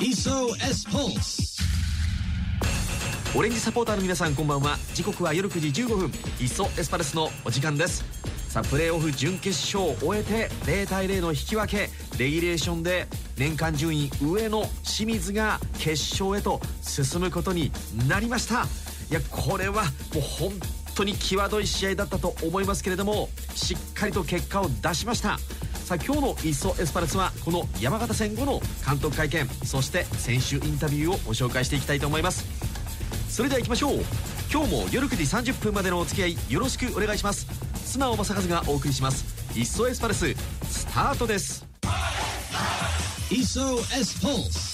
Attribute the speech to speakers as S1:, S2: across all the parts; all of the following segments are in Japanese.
S1: SOS Pulse
S2: オレンジサポーターの皆さんこんばんは。時刻は夜9時15分。いっそエスパルスのお時間です。さあプレーオフ準決勝を終えて0対0の引き分け。レギュレーションで年間順位上の清水が決勝へと進むことになりました。いやこれはもう本当に際どい試合だったと思いますけれどもしっかりと結果を出しました。さあ今日の「いっそエスパルス」はこの山形戦後の監督会見そして選手インタビューをご紹介していきたいと思います。それでは行きましょう。今日も夜9時30分までのお付き合いよろしくお願いします。素直正和がお送りします「いっそエスパルス」スタートです。いっそエスパルス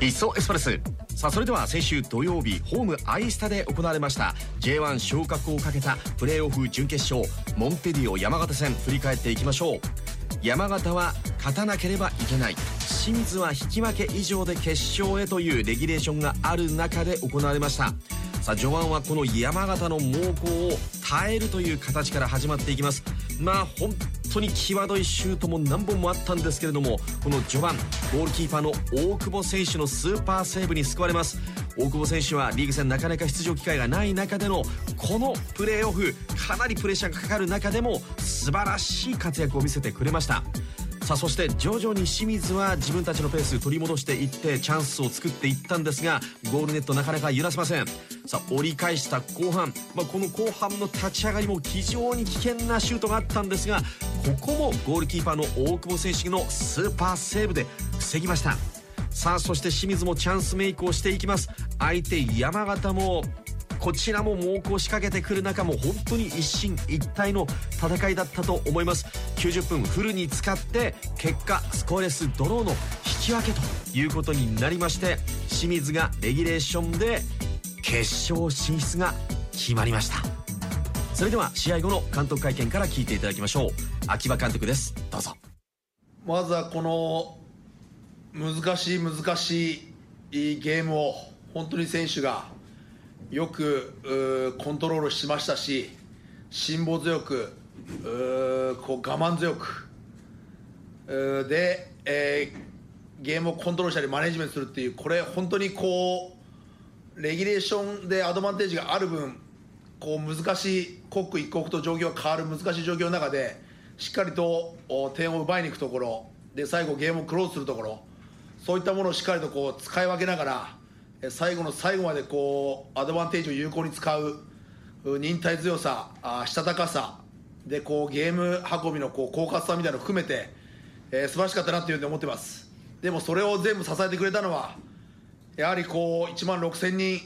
S2: 一層エスパルス。さあそれでは先週土曜日ホームアイスタで行われました J1 昇格をかけたプレーオフ準決勝モンテディオ山形戦振り返っていきましょう。山形は勝たなければいけない。清水は引き分け以上で決勝へというレギュレーションがある中で行われました。さあ序盤はこの山形の猛攻を耐えるという形から始まっていきます。まあ本当に際どいシュートも何本もあったんですけれどもこの序盤ゴールキーパーの大久保選手のスーパーセーブに救われます。大久保選手はリーグ戦なかなか出場機会がない中でのこのプレーオフかなりプレッシャーがかかる中でも素晴らしい活躍を見せてくれました。さあそして徐々に清水は自分たちのペース取り戻していってチャンスを作っていったんですがゴールネットなかなか揺らせません。さあ折り返した後半、まあ、この後半の立ち上がりも非常に危険なシュートがあったんですがここもゴールキーパーの大久保選手のスーパーセーブで防ぎました。さあそして清水もチャンスメイクをしていきます。相手山形もこちらも猛攻を仕掛けてくる中も本当に一進一退の戦いだったと思います。90分フルに使って結果スコアレスドローの引き分けということになりまして清水がレギュレーションで決勝進出が決まりました。それでは試合後の監督会見から聞いていただきましょう。秋葉監督です。どうぞ。
S3: まずはこの難しい難しいゲームを本当に選手がよくコントロールしましたし辛抱強くうこう我慢強くで、えーゲームをコントロールしたりマネジメントするっていうこれ本当にこうレギュレーションでアドバンテージがある分こう難しい刻一刻と状況が変わる難しい状況の中でしっかりと点を奪いに行くところで最後ゲームをクローズするところそういったものをしっかりとこう使い分けながら最後の最後までこうアドバンテージを有効に使うう忍耐強さあしたたかさでこうゲーム運びのこう狡猾さみたいなのを含めて、えー素晴らしかったなというふうに思ってます。でもそれを全部支えてくれたのはやはりこう1万6000人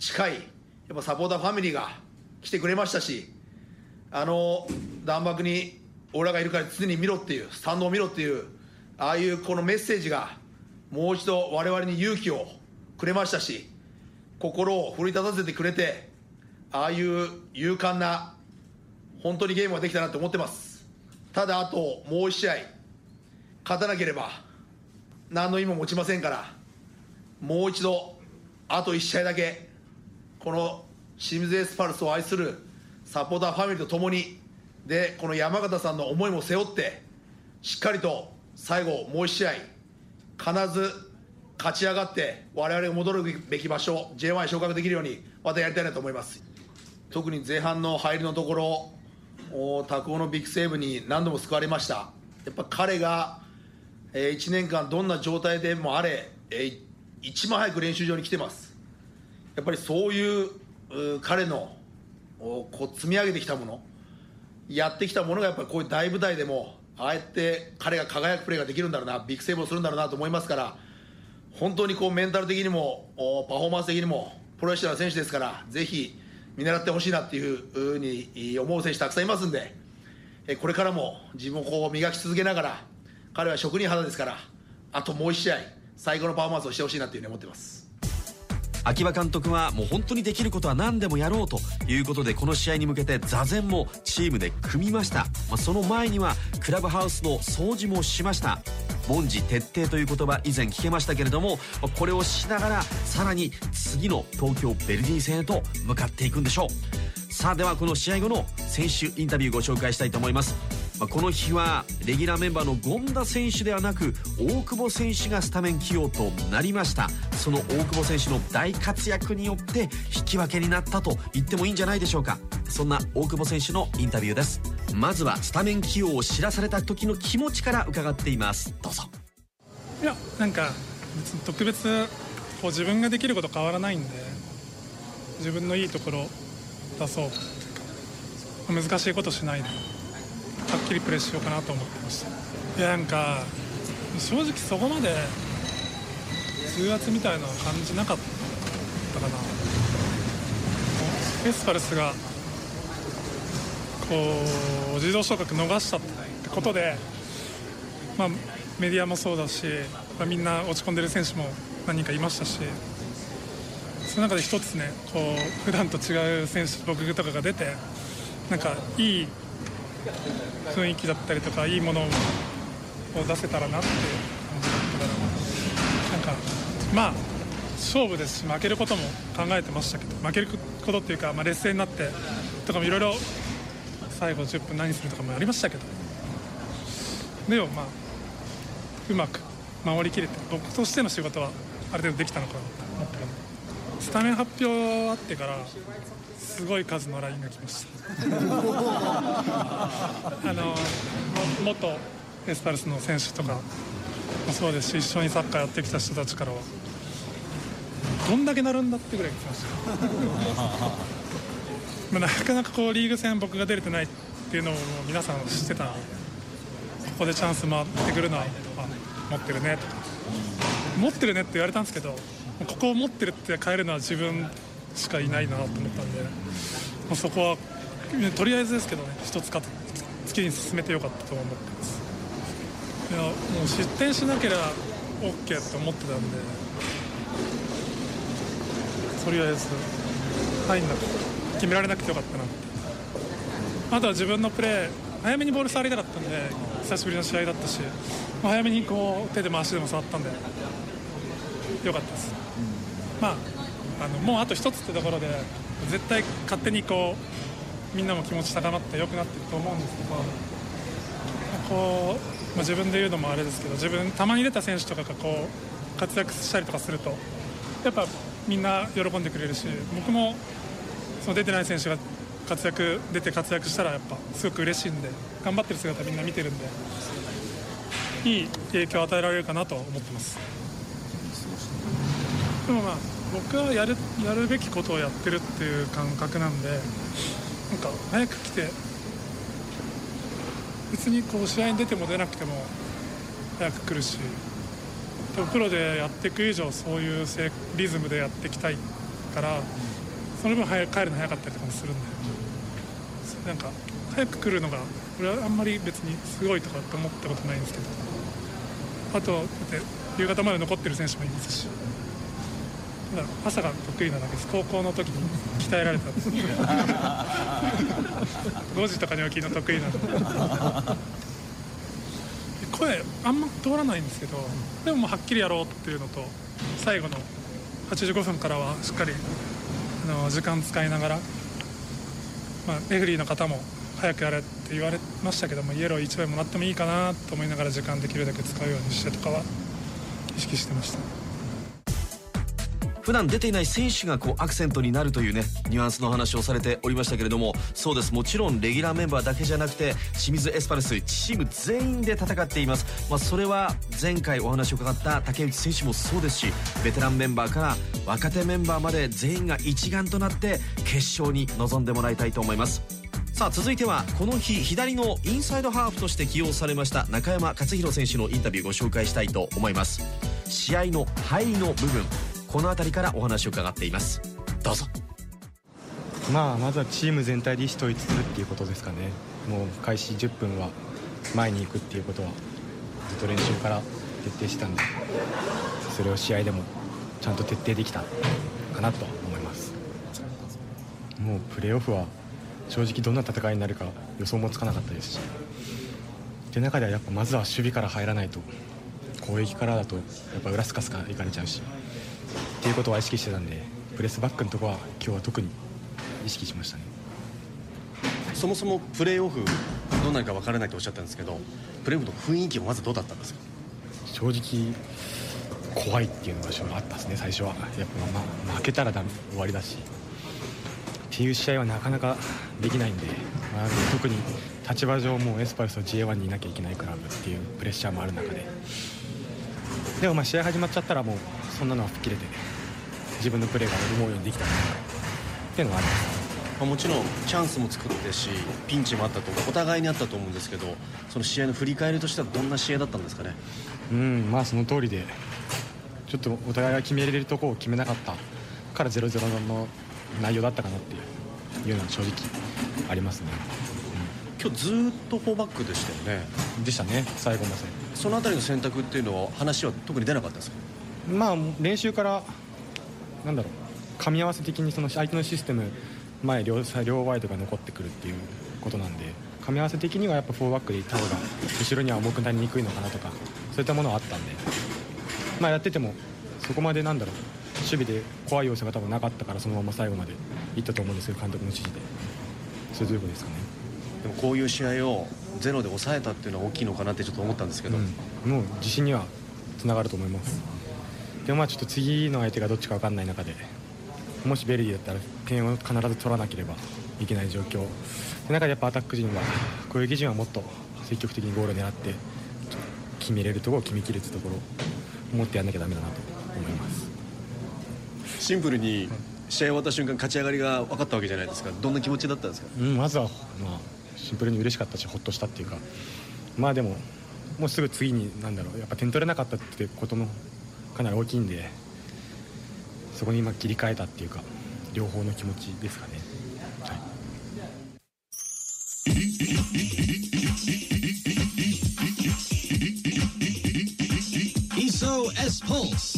S3: 近いやっぱサポーターファミリーが来てくれましたしあの弾幕に俺らがいるから常に見ろっていうスタンドを見ろっていうああいうこのメッセージがもう一度我々に勇気をくれましたし心を奮い立たせてくれてああいう勇敢な本当にゲームができたなと思ってます。ただあともう1試合勝たなければ何の意味も持ちませんからもう一度あと1試合だけこの清水エスパルスを愛するサポーターファミリーと共にでこの山形さんの思いも背負ってしっかりと最後もう1試合必ず勝ち上がって我々が戻るべき場所 J1 に昇格できるようにまたやりたいなと思います。特に前半の入りのところ拓夫のビッグセーブに何度も救われました。やっぱ彼が、え1年間どんな状態でもあれ、えー一番早く練習場に来てます。やっぱりそういう彼のこう積み上げてきたものやってきたものがやっぱりこういう大舞台でもああやって彼が輝くプレーができるんだろうなビッグセーブをするんだろうなと思いますから本当にこうメンタル的にもパフォーマンス的にもプロフェッショナル選手ですからぜひ見習ってほしいなっていうふうに思う選手たくさんいますんでこれからも自分をこう磨き続けながら彼は職人肌ですからあともう1試合最高のパフォーマンスをしてほしいなというふうに思ってます。
S2: 秋葉監督はもう本当にできることは何でもやろうということでこの試合に向けて座禅もチームで組みました、まあ、その前にはクラブハウスの掃除もしました。凡事徹底という言葉以前聞けましたけれどもこれをしながらさらに次の東京ベルディ戦へと向かっていくんでしょう。さあではこの試合後の選手インタビューご紹介したいと思います。この日はレギュラーメンバーの権田選手ではなく大久保選手がスタメン起用となりました。その大久保選手の大活躍によって引き分けになったと言ってもいいんじゃないでしょうか。そんな大久保選手のインタビューです。まずはスタメン起用を知らされた時の気持ちから伺っています。どうぞ。
S4: いやなんか別に特別こう自分ができること変わらないんで自分のいいところ出そう。難しいことしないで。はっきりプレーしようかなと思ってましたいやなんか正直そこまで重圧みたいな感じなかったかな。エスパルスがこう自動昇格逃したってことで、まあ、メディアもそうだし、まあ、みんな落ち込んでる選手も何人かいましたしその中で一つねこう普段と違う選手僕とかが出てなんかいい雰囲気だったりとかいいものを出せたらなって感じだったからなんかまあ勝負です。し負けることも考えてましたけど負けることっていうか、まあ、劣勢になってとかもいろいろ最後10分何するとかもありましたけど。でもまあうまく守りきれて僕としての仕事はある程度できたのかなと思ってるスタメン発表あってからすごい数の LINE が来ました。あの元エスパルスの選手とかもそうですし一緒にサッカーやってきた人たちからはどんだけなるんだってぐらい来ました。まあなかなかこうリーグ戦僕が出れてないっていうのを皆さん知ってた。ここでチャンス回ってくるのは持ってるねとか。持ってるねって言われたんですけどここを持ってるって変えるのは自分しかいないなと思ったんで、まあ、そこはとりあえずですけどね一つ月に進めてよかったと思ってますいやもう失点しなければ OK って思ってたんでとりあえず入んなく決められなくてよかったなって。あとは自分のプレー早めにボール触りたかったんで久しぶりの試合だったし早めにこう手でも足でも触ったんでよかったです、まああのもうあと1つってところで絶対勝手にこうみんなも気持ち高まって良くなっていくと思うんですけどこう、まあ、自分で言うのもあれですけど自分たまに出た選手とかがこう活躍したりとかするとやっぱみんな喜んでくれるし僕もその出てない選手が活躍出て活躍したらやっぱすごく嬉しいんで頑張ってる姿みんな見てるんでいい影響を与えられるかなと思ってます。でもまあ僕はやるやるべきことをやってるっていう感覚なんでなんか早く来て別にこう試合に出ても出なくても早く来るしプロでやっていく以上そういうリズムでやっていきたいからその分早帰るの早かったりとかもするんでなんか早く来るのが俺はあんまり別にすごいとかって思ったことないんですけどあとだって夕方まで残ってる選手もいますし。朝が得意なだけです。高校の時に鍛えられたんです。5時とかに起きるの得意なんで。声あんま通らないんですけどでももうはっきりやろうっていうのと最後の85分からはしっかりあの時間使いながら、まあ、レフリーの方も早くやれって言われましたけどもイエロー1枚もらってもいいかなと思いながら時間できるだけ使うようにしてとかは意識してました。
S2: 普段出ていない選手がこうアクセントになるというねニュアンスの話をされておりましたけれどもそうです。もちろんレギュラーメンバーだけじゃなくて清水エスパルスチーム全員で戦っています、まあ、それは前回お話を伺った竹内選手もそうですしベテランメンバーから若手メンバーまで全員が一丸となって決勝に臨んでもらいたいと思います。さあ続いてはこの日左のインサイドハーフとして起用されました中山勝弘選手のインタビューご紹介したいと思います。試合の入りの部分。この辺りからお話を伺っています。どうぞ。
S5: まあまずはチーム全体で意思統一するっていうことですかね。もう開始10分は前に行くっていうことはずっと練習から徹底したんでそれを試合でもちゃんと徹底できたかなと思います。もうプレーオフは正直どんな戦いになるか予想もつかなかったですし。で中ではやっぱまずは守備から入らないと攻撃からだとやっぱ裏すかすかいかれちゃうし。っていうことは意識してたんでプレスバックのとこは今日は特に意識しましたね。
S6: そもそもプレーオフどうなるか分からないとおっしゃったんですけどプレーオフの雰囲気はまずどうだったんですか？
S5: 正直怖いっていうのが正直あったですね最初は。やっぱ、まあ、負けたらだ終わりだしっていう試合はなかなかできないんで、まあ、特に立場上もうエスパルスと J1 にいなきゃいけないクラブっていうプレッシャーもある中ででもまあ試合始まっちゃったらもうそんなのは吹っ切れて自分のプレーが思うようにできたっていうのがあります。
S6: まあもちろんチャンスも作ってしピンチもあったとお互いにあったと思うんですけどその試合の振り返りとしてはどんな試合だったんですかね？
S5: うんまあその通りでちょっとお互いが決めれるところを決めなかったから0-0の内容だったかなっていうのは正直ありますね、
S6: 今日ずーっと4バックでしたよね。
S5: うんでしたね最後まで
S6: そのあたりの選択っていうのは話は特に出なかったですか？
S5: まあ練習からなんだろう噛み合わせ的にその相手のシステム前両両ワイドが残ってくるっていうことなんで噛み合わせ的にはやっぱ4バックでいった方が後ろには重くなりにくいのかなとかそういったものはあったんで。まあやっててもそこまでなんだろう守備で怖い要素が多分なかったからそのまま最後までいったと思うんですけど監督の指示で。そういうとですかね、
S6: でもこういう試合をゼロで抑えたっていうのは大きいのかなってちょっと思ったんですけど、
S5: うん、もう自信にはつながると思います。でもまあちょっと次の相手がどっちか分かんない中でもしベルディだったら点を必ず取らなければいけない状況。で中でやっぱアタック陣は攻撃陣はもっと積極的にゴールを狙って決めれるところを決めきるってところを持ってやんなきゃダメだなと思います。
S6: シンプルに試合終わった瞬間勝ち上がりが分かったわけじゃないですか。どんな気持ちだったんですか？
S5: うん、まずは、まあ、シンプルに嬉しかったしほっとしたっていうかまあでももうすぐ次になんだろうやっぱ点取れなかったってことのかなり大きいんでそこに今切り替えたっていうか両方の気持ちですかね、はい、
S1: Iso S Pulse.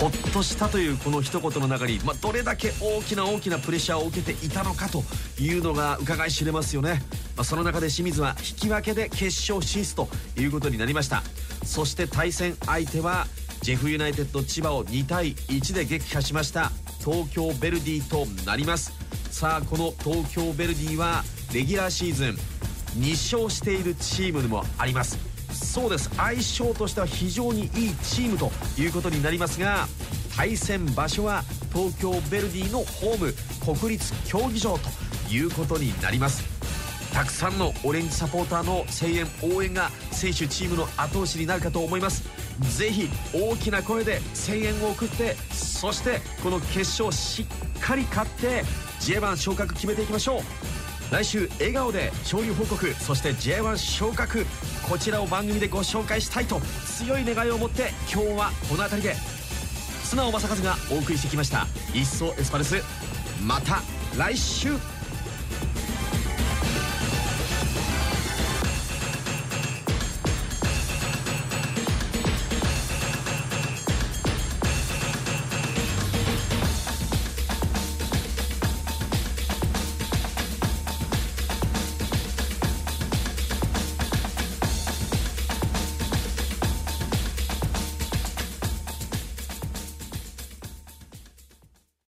S2: ほっとしたというこの一言の中に、まあ、どれだけ大きな大きなプレッシャーを受けていたのかというのが伺い知れますよね、まあ、その中で清水は引き分けで決勝進出ということになりました。そして対戦相手はジェフユナイテッド千葉を2対1で撃破しました。東京ヴェルディとなります。さあこの東京ヴェルディはレギュラーシーズン2勝しているチームでもあります。そうです。相性としては非常にいいチームということになりますが対戦場所は東京ヴェルディのホーム国立競技場ということになります。たくさんのオレンジサポーターの声援応援が選手チームの後押しになるかと思います。ぜひ大きな声で声援を送ってそしてこの決勝しっかり勝って J1 昇格決めていきましょう。来週笑顔で勝利報告そして J1 昇格こちらを番組でご紹介したいと強い願いを持って今日はこの辺りで。素直正和がお送りしてきました「いっそエスパルス」また来週。